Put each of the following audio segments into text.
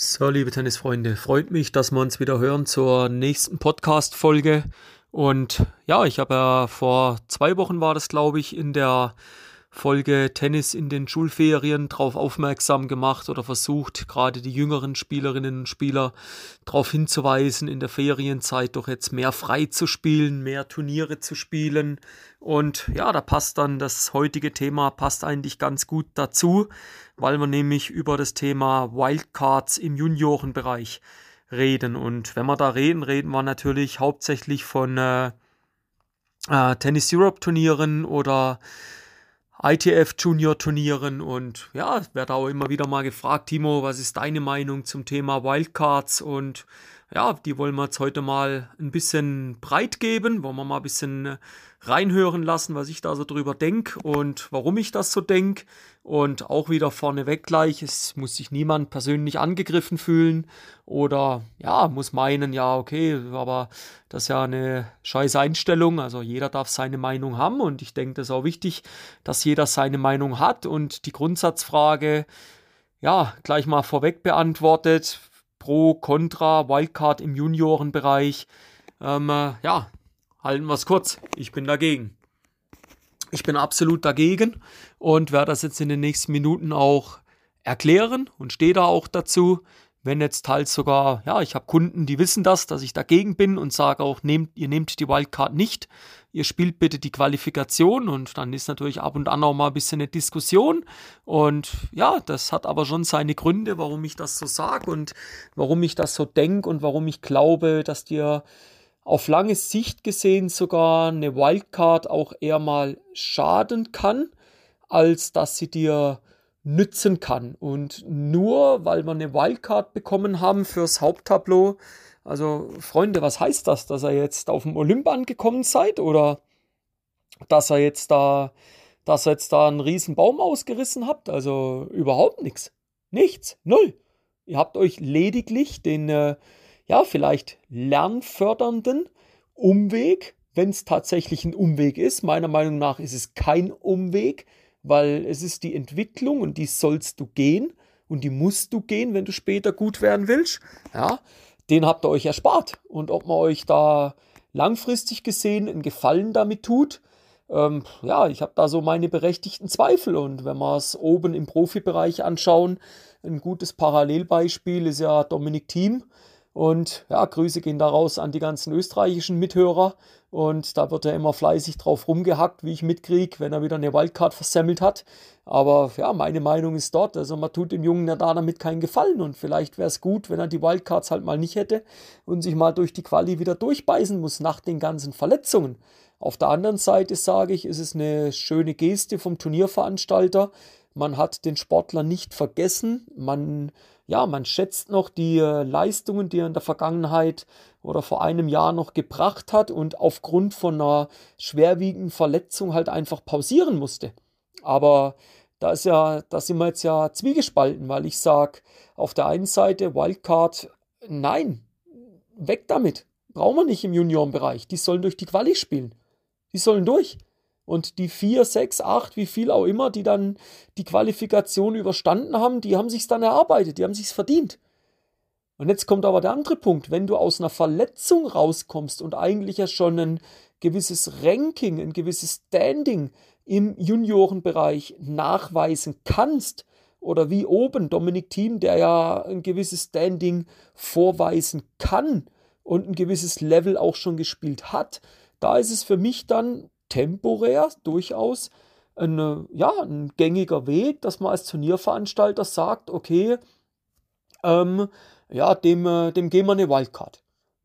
So, liebe Tennisfreunde, freut mich, dass wir uns wieder hören zur nächsten Podcast-Folge. Und ja, ich habe ja vor zwei Wochen war das, glaube ich, in der Folge Tennis in den Schulferien darauf aufmerksam gemacht oder versucht, gerade die jüngeren Spielerinnen und Spieler darauf hinzuweisen, in der Ferienzeit doch jetzt mehr frei zu spielen, mehr Turniere zu spielen. Und ja, da passt dann das heutige Thema, passt eigentlich ganz gut dazu, weil wir nämlich über das Thema Wildcards im Juniorenbereich reden. Und wenn wir da reden, reden wir natürlich hauptsächlich von äh, äh, Tennis Europe Turnieren oder ITF Junior Turnieren und ja, werde auch immer wieder mal gefragt, Timo, was ist deine Meinung zum Thema Wildcards und ja, die wollen wir jetzt heute mal ein bisschen breit geben, wollen wir mal ein bisschen äh, reinhören lassen, was ich da so drüber denke und warum ich das so denke. Und auch wieder vorneweg gleich, es muss sich niemand persönlich angegriffen fühlen oder ja, muss meinen, ja, okay, aber das ist ja eine scheiß Einstellung. Also jeder darf seine Meinung haben und ich denke, das ist auch wichtig, dass jeder seine Meinung hat und die Grundsatzfrage, ja, gleich mal vorweg beantwortet. Pro, Contra, Wildcard im Juniorenbereich. Ähm, äh, ja, halten wir es kurz. Ich bin dagegen. Ich bin absolut dagegen und werde das jetzt in den nächsten Minuten auch erklären und stehe da auch dazu. Wenn jetzt halt sogar, ja, ich habe Kunden, die wissen das, dass ich dagegen bin und sage auch, nehmt, ihr nehmt die Wildcard nicht, ihr spielt bitte die Qualifikation und dann ist natürlich ab und an auch mal ein bisschen eine Diskussion. Und ja, das hat aber schon seine Gründe, warum ich das so sage und warum ich das so denke und warum ich glaube, dass dir auf lange Sicht gesehen sogar eine Wildcard auch eher mal schaden kann, als dass sie dir nützen kann. Und nur weil wir eine Wildcard bekommen haben fürs Haupttableau, also Freunde, was heißt das, dass ihr jetzt auf dem Olymp angekommen seid oder dass ihr jetzt da, dass ihr jetzt da einen riesen Baum ausgerissen habt? Also überhaupt nichts. Nichts. Null. Ihr habt euch lediglich den äh, ja, vielleicht lernfördernden Umweg, wenn es tatsächlich ein Umweg ist. Meiner Meinung nach ist es kein Umweg, weil es ist die Entwicklung und die sollst du gehen und die musst du gehen, wenn du später gut werden willst. Ja, den habt ihr euch erspart. Und ob man euch da langfristig gesehen einen Gefallen damit tut, ähm, ja, ich habe da so meine berechtigten Zweifel. Und wenn wir es oben im Profibereich anschauen, ein gutes Parallelbeispiel ist ja Dominik Thiem, und ja, Grüße gehen daraus an die ganzen österreichischen Mithörer. Und da wird er immer fleißig drauf rumgehackt, wie ich mitkriege, wenn er wieder eine Wildcard versemmelt hat. Aber ja, meine Meinung ist dort. Also man tut dem Jungen ja da damit keinen Gefallen. Und vielleicht wäre es gut, wenn er die Wildcards halt mal nicht hätte und sich mal durch die Quali wieder durchbeißen muss nach den ganzen Verletzungen. Auf der anderen Seite sage ich, ist es eine schöne Geste vom Turnierveranstalter. Man hat den Sportler nicht vergessen. Man ja, man schätzt noch die äh, Leistungen, die er in der Vergangenheit oder vor einem Jahr noch gebracht hat und aufgrund von einer schwerwiegenden Verletzung halt einfach pausieren musste. Aber da ist ja, da sind wir jetzt ja zwiegespalten, weil ich sage, auf der einen Seite Wildcard, nein, weg damit. Brauchen wir nicht im Juniorenbereich. Die sollen durch die Quali spielen. Die sollen durch. Und die vier, sechs, acht, wie viel auch immer, die dann die Qualifikation überstanden haben, die haben sich's dann erarbeitet, die haben sich's verdient. Und jetzt kommt aber der andere Punkt, wenn du aus einer Verletzung rauskommst und eigentlich ja schon ein gewisses Ranking, ein gewisses Standing im Juniorenbereich nachweisen kannst, oder wie oben Dominik Thiem, der ja ein gewisses Standing vorweisen kann und ein gewisses Level auch schon gespielt hat, da ist es für mich dann temporär durchaus eine, ja, ein gängiger Weg, dass man als Turnierveranstalter sagt, okay, ähm, ja, dem, äh, dem geben wir eine Wildcard.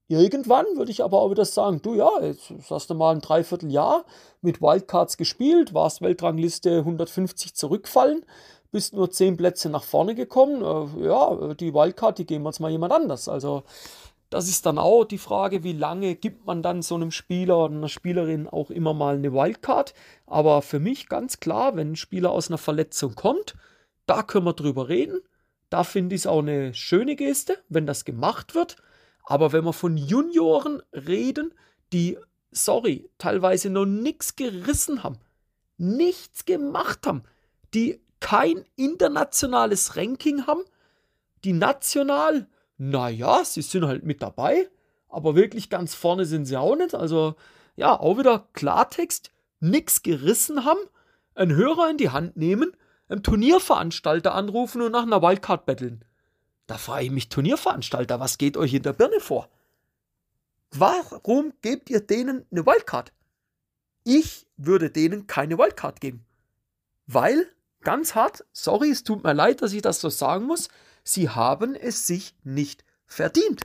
Irgendwann würde ich aber auch wieder sagen, du ja, jetzt hast du mal ein Dreivierteljahr mit Wildcards gespielt, warst Weltrangliste 150 zurückfallen, bist nur 10 Plätze nach vorne gekommen. Äh, ja, die Wildcard, die geben wir jetzt mal jemand anders. Also das ist dann auch die Frage, wie lange gibt man dann so einem Spieler oder einer Spielerin auch immer mal eine Wildcard. Aber für mich ganz klar, wenn ein Spieler aus einer Verletzung kommt, da können wir drüber reden. Da finde ich es auch eine schöne Geste, wenn das gemacht wird. Aber wenn wir von Junioren reden, die, sorry, teilweise noch nichts gerissen haben, nichts gemacht haben, die kein internationales Ranking haben, Die national, naja, sie sind halt mit dabei, aber wirklich ganz vorne sind sie auch nicht. Also ja, auch wieder Klartext, nix gerissen haben, einen Hörer in die Hand nehmen, einen Turnierveranstalter anrufen und nach einer Wildcard betteln. Da frage ich mich, Turnierveranstalter, was geht euch in der Birne vor? Warum gebt ihr denen eine Wildcard? Ich würde denen keine Wildcard geben. Weil, ganz hart, sorry, es tut mir leid, dass ich das so sagen muss, sie haben es sich nicht verdient.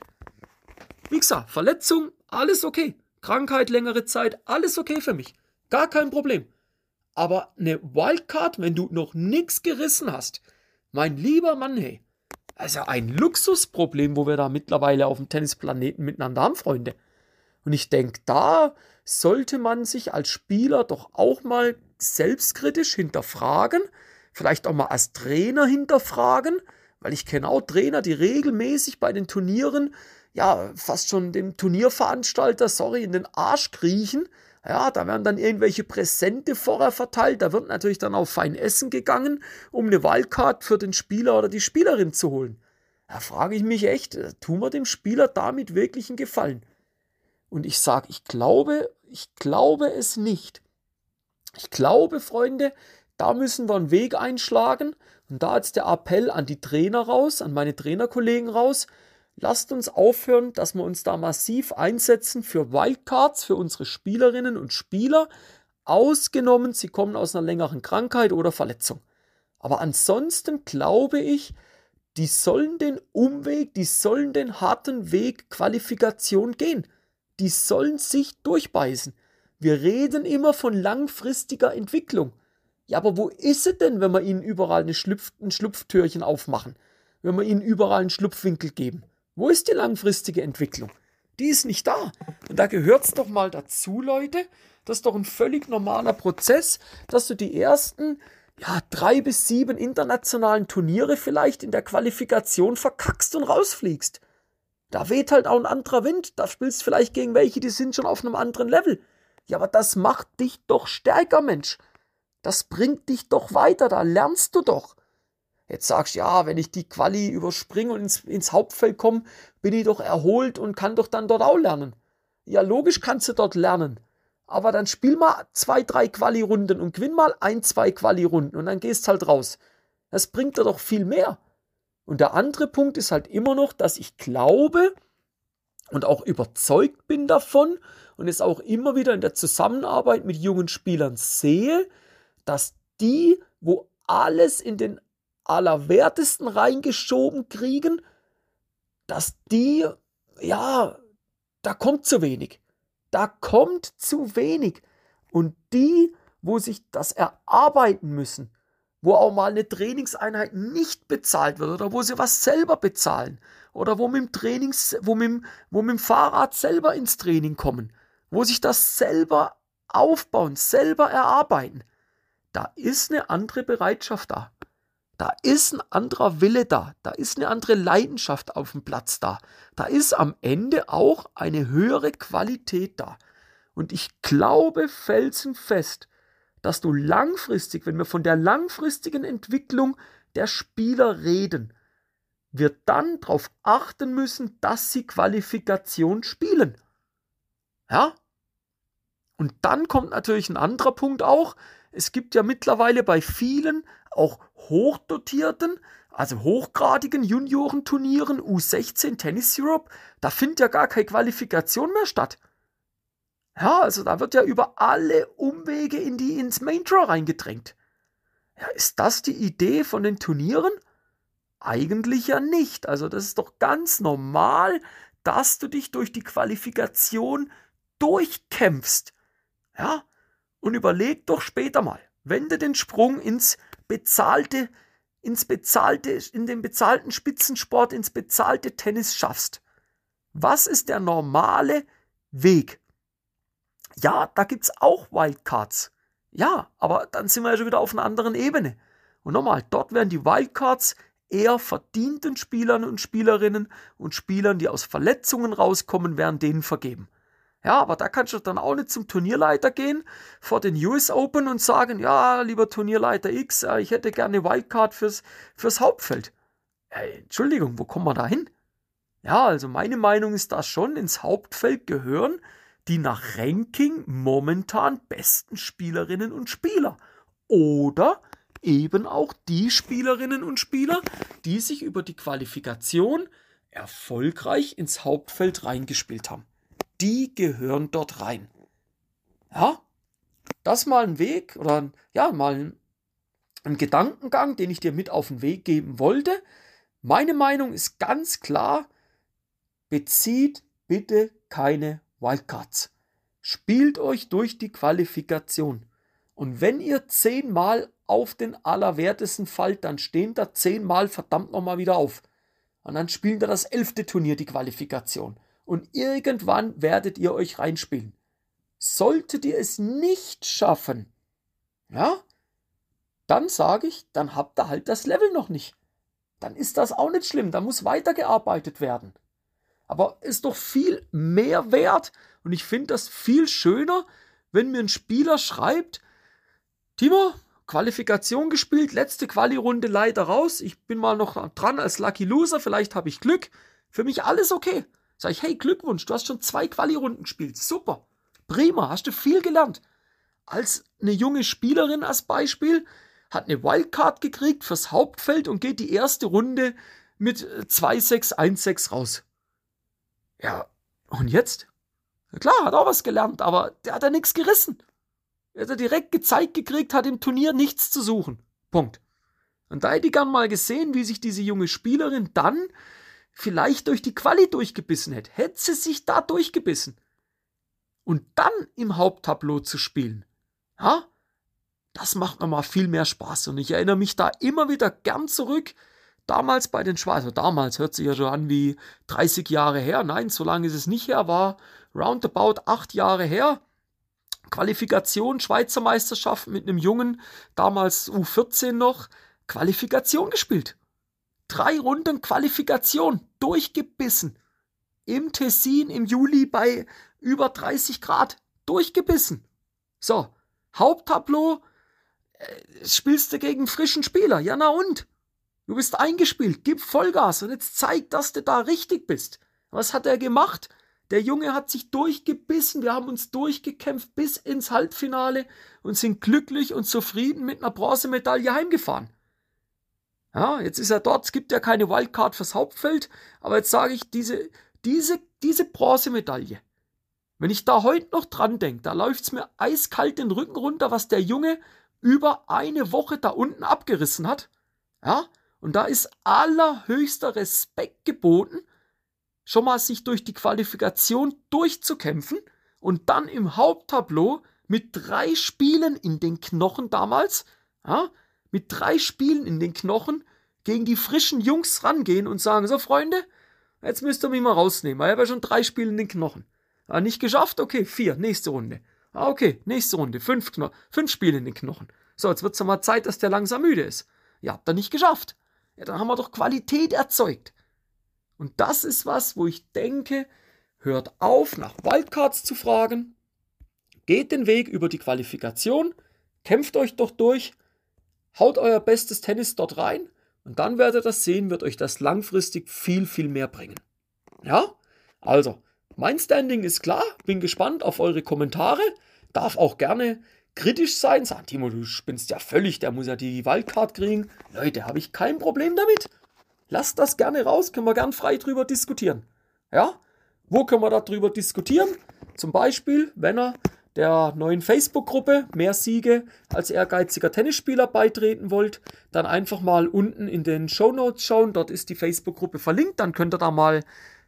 Wie gesagt, Verletzung, alles okay. Krankheit, längere Zeit, alles okay für mich. Gar kein Problem. Aber eine Wildcard, wenn du noch nichts gerissen hast, mein lieber Mann, hey, also ein Luxusproblem, wo wir da mittlerweile auf dem Tennisplaneten miteinander haben, Freunde. Und ich denke, da sollte man sich als Spieler doch auch mal selbstkritisch hinterfragen, vielleicht auch mal als Trainer hinterfragen, weil ich kenne auch Trainer, die regelmäßig bei den Turnieren ja, fast schon dem Turnierveranstalter, sorry, in den Arsch kriechen. Ja, da werden dann irgendwelche Präsente vorher verteilt. Da wird natürlich dann auch fein essen gegangen, um eine Wildcard für den Spieler oder die Spielerin zu holen. Da frage ich mich echt, äh, tun wir dem Spieler damit wirklich einen Gefallen? Und ich sage, ich glaube, ich glaube es nicht. Ich glaube, Freunde, da müssen wir einen Weg einschlagen. Und da jetzt der Appell an die Trainer raus, an meine Trainerkollegen raus, Lasst uns aufhören, dass wir uns da massiv einsetzen für Wildcards, für unsere Spielerinnen und Spieler, ausgenommen, sie kommen aus einer längeren Krankheit oder Verletzung. Aber ansonsten glaube ich, die sollen den Umweg, die sollen den harten Weg Qualifikation gehen. Die sollen sich durchbeißen. Wir reden immer von langfristiger Entwicklung. Ja, aber wo ist sie denn, wenn wir ihnen überall eine Schlupf, ein Schlupftürchen aufmachen? Wenn wir ihnen überall einen Schlupfwinkel geben? Wo ist die langfristige Entwicklung? Die ist nicht da. Und da gehört es doch mal dazu, Leute. Das ist doch ein völlig normaler Prozess, dass du die ersten ja, drei bis sieben internationalen Turniere vielleicht in der Qualifikation verkackst und rausfliegst. Da weht halt auch ein anderer Wind. Da spielst du vielleicht gegen welche, die sind schon auf einem anderen Level. Ja, aber das macht dich doch stärker, Mensch. Das bringt dich doch weiter, da lernst du doch. Jetzt sagst du, ja, wenn ich die Quali überspringe und ins, ins Hauptfeld komme, bin ich doch erholt und kann doch dann dort auch lernen. Ja, logisch kannst du dort lernen. Aber dann spiel mal zwei, drei Quali-Runden und gewinn mal ein, zwei Quali-Runden und dann gehst halt raus. Das bringt dir doch viel mehr. Und der andere Punkt ist halt immer noch, dass ich glaube und auch überzeugt bin davon und es auch immer wieder in der Zusammenarbeit mit jungen Spielern sehe, dass die, wo alles in den Allerwertesten reingeschoben kriegen, dass die, ja, da kommt zu wenig. Da kommt zu wenig. Und die, wo sich das erarbeiten müssen, wo auch mal eine Trainingseinheit nicht bezahlt wird oder wo sie was selber bezahlen oder wo mit dem Trainings, wo mit, wo mit dem Fahrrad selber ins Training kommen, wo sich das selber aufbauen, selber erarbeiten, da ist eine andere Bereitschaft da. Da ist ein anderer Wille da, da ist eine andere Leidenschaft auf dem Platz da, da ist am Ende auch eine höhere Qualität da. Und ich glaube felsenfest, dass du langfristig, wenn wir von der langfristigen Entwicklung der Spieler reden, wir dann darauf achten müssen, dass sie Qualifikation spielen. Ja? Und dann kommt natürlich ein anderer Punkt auch. Es gibt ja mittlerweile bei vielen auch hochdotierten, also hochgradigen Juniorenturnieren U16 Tennis Europe, da findet ja gar keine Qualifikation mehr statt. Ja, also da wird ja über alle Umwege in die ins Main Draw reingedrängt. Ja, ist das die Idee von den Turnieren? Eigentlich ja nicht. Also das ist doch ganz normal, dass du dich durch die Qualifikation durchkämpfst. Ja? Und überleg doch später mal, wenn du den Sprung ins bezahlte, ins bezahlte, in den bezahlten Spitzensport, ins bezahlte Tennis schaffst. Was ist der normale Weg? Ja, da gibt es auch Wildcards. Ja, aber dann sind wir ja schon wieder auf einer anderen Ebene. Und nochmal, dort werden die Wildcards eher verdienten Spielern und Spielerinnen und Spielern, die aus Verletzungen rauskommen, werden denen vergeben. Ja, aber da kannst du dann auch nicht zum Turnierleiter gehen vor den US Open und sagen, ja, lieber Turnierleiter X, äh, ich hätte gerne Wildcard fürs, fürs Hauptfeld. Äh, Entschuldigung, wo kommen wir da hin? Ja, also meine Meinung ist, dass schon ins Hauptfeld gehören die nach Ranking momentan besten Spielerinnen und Spieler. Oder eben auch die Spielerinnen und Spieler, die sich über die Qualifikation erfolgreich ins Hauptfeld reingespielt haben. Die gehören dort rein. Ja, das mal ein Weg oder ja, mal ein, ein Gedankengang, den ich dir mit auf den Weg geben wollte. Meine Meinung ist ganz klar, bezieht bitte keine Wildcards. Spielt euch durch die Qualifikation. Und wenn ihr zehnmal auf den Allerwertesten fallt, dann stehen da zehnmal verdammt nochmal wieder auf. Und dann spielen da das elfte Turnier die Qualifikation. Und irgendwann werdet ihr euch reinspielen. Solltet ihr es nicht schaffen, ja, dann sage ich, dann habt ihr halt das Level noch nicht. Dann ist das auch nicht schlimm, da muss weitergearbeitet werden. Aber ist doch viel mehr wert und ich finde das viel schöner, wenn mir ein Spieler schreibt, Timo, Qualifikation gespielt, letzte Quali-Runde leider raus. Ich bin mal noch dran als Lucky Loser, vielleicht habe ich Glück. Für mich alles okay. Sag ich, hey, Glückwunsch, du hast schon zwei Quali-Runden gespielt. Super. Prima, hast du viel gelernt. Als eine junge Spielerin als Beispiel hat eine Wildcard gekriegt fürs Hauptfeld und geht die erste Runde mit 2-6-1-6 raus. Ja, und jetzt? Klar, hat auch was gelernt, aber der hat ja nichts gerissen. Er hat ja direkt gezeigt gekriegt, hat im Turnier nichts zu suchen. Punkt. Und da hätte ich gern mal gesehen, wie sich diese junge Spielerin dann vielleicht durch die Quali durchgebissen hätte. Hätte sie sich da durchgebissen. Und dann im Haupttableau zu spielen. Ja? Das macht nochmal viel mehr Spaß. Und ich erinnere mich da immer wieder gern zurück damals bei den Schweizer, also damals hört sich ja schon an wie 30 Jahre her, nein, so lange ist es nicht her, war roundabout acht Jahre her. Qualifikation, Schweizer Meisterschaft mit einem Jungen, damals U14 noch, Qualifikation gespielt. Drei Runden Qualifikation, durchgebissen. Im Tessin im Juli bei über 30 Grad, durchgebissen. So, Haupttableau, äh, spielst du gegen frischen Spieler, ja na und? Du bist eingespielt, gib Vollgas und jetzt zeig, dass du da richtig bist. Was hat er gemacht? Der Junge hat sich durchgebissen, wir haben uns durchgekämpft bis ins Halbfinale und sind glücklich und zufrieden mit einer Bronzemedaille heimgefahren. Ja, jetzt ist er dort, es gibt ja keine Wildcard fürs Hauptfeld, aber jetzt sage ich, diese, diese, diese Bronzemedaille, wenn ich da heute noch dran denke, da läuft es mir eiskalt den Rücken runter, was der Junge über eine Woche da unten abgerissen hat. Ja, und da ist allerhöchster Respekt geboten, schon mal sich durch die Qualifikation durchzukämpfen und dann im Haupttableau mit drei Spielen in den Knochen damals, ja, mit drei Spielen in den Knochen gegen die frischen Jungs rangehen und sagen, so Freunde, jetzt müsst ihr mich mal rausnehmen, weil ich habe ja schon drei Spiele in den Knochen. Ah, nicht geschafft? Okay, vier, nächste Runde. Ah, okay, nächste Runde, fünf, Kno fünf Spiele in den Knochen. So, jetzt wird es mal Zeit, dass der langsam müde ist. Ihr habt da nicht geschafft ja, dann haben wir doch Qualität erzeugt. Und das ist was, wo ich denke, hört auf, nach Wildcards zu fragen, geht den Weg über die Qualifikation, kämpft euch doch durch, haut euer bestes Tennis dort rein und dann werdet ihr das sehen, wird euch das langfristig viel, viel mehr bringen. Ja? Also, mein Standing ist klar, bin gespannt auf eure Kommentare, darf auch gerne kritisch sein, sagen, Timo, du spinnst ja völlig, der muss ja die Wildcard kriegen. Leute, habe ich kein Problem damit. Lasst das gerne raus, können wir gern frei drüber diskutieren. Ja? Wo können wir darüber diskutieren? Zum Beispiel, wenn er der neuen Facebook-Gruppe Mehr Siege als ehrgeiziger Tennisspieler beitreten wollt, dann einfach mal unten in den Show Notes schauen. Dort ist die Facebook-Gruppe verlinkt. Dann könnt ihr da mal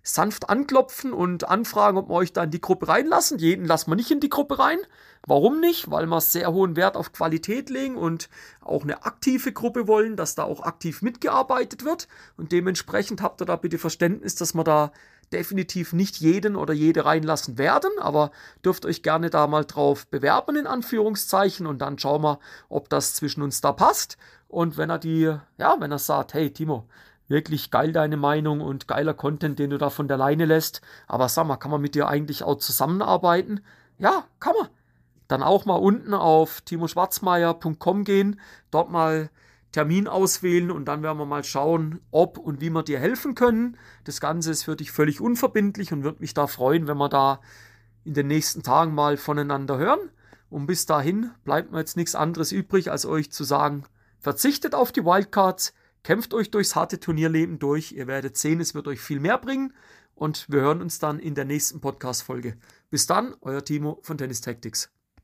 sanft anklopfen und anfragen, ob wir euch da in die Gruppe reinlassen. Jeden lassen wir nicht in die Gruppe rein. Warum nicht? Weil wir sehr hohen Wert auf Qualität legen und auch eine aktive Gruppe wollen, dass da auch aktiv mitgearbeitet wird. Und dementsprechend habt ihr da bitte Verständnis, dass wir da definitiv nicht jeden oder jede reinlassen werden, aber dürft euch gerne da mal drauf bewerben, in Anführungszeichen, und dann schauen wir, ob das zwischen uns da passt. Und wenn er die, ja, wenn er sagt, hey Timo, wirklich geil deine Meinung und geiler Content, den du da von der Leine lässt, aber sag mal, kann man mit dir eigentlich auch zusammenarbeiten? Ja, kann man dann auch mal unten auf timoschwarzmeier.com gehen, dort mal Termin auswählen und dann werden wir mal schauen, ob und wie wir dir helfen können. Das Ganze ist für dich völlig unverbindlich und würde mich da freuen, wenn wir da in den nächsten Tagen mal voneinander hören. Und bis dahin bleibt mir jetzt nichts anderes übrig, als euch zu sagen, verzichtet auf die Wildcards, kämpft euch durchs harte Turnierleben durch. Ihr werdet sehen, es wird euch viel mehr bringen. Und wir hören uns dann in der nächsten Podcast-Folge. Bis dann, euer Timo von Tennis Tactics.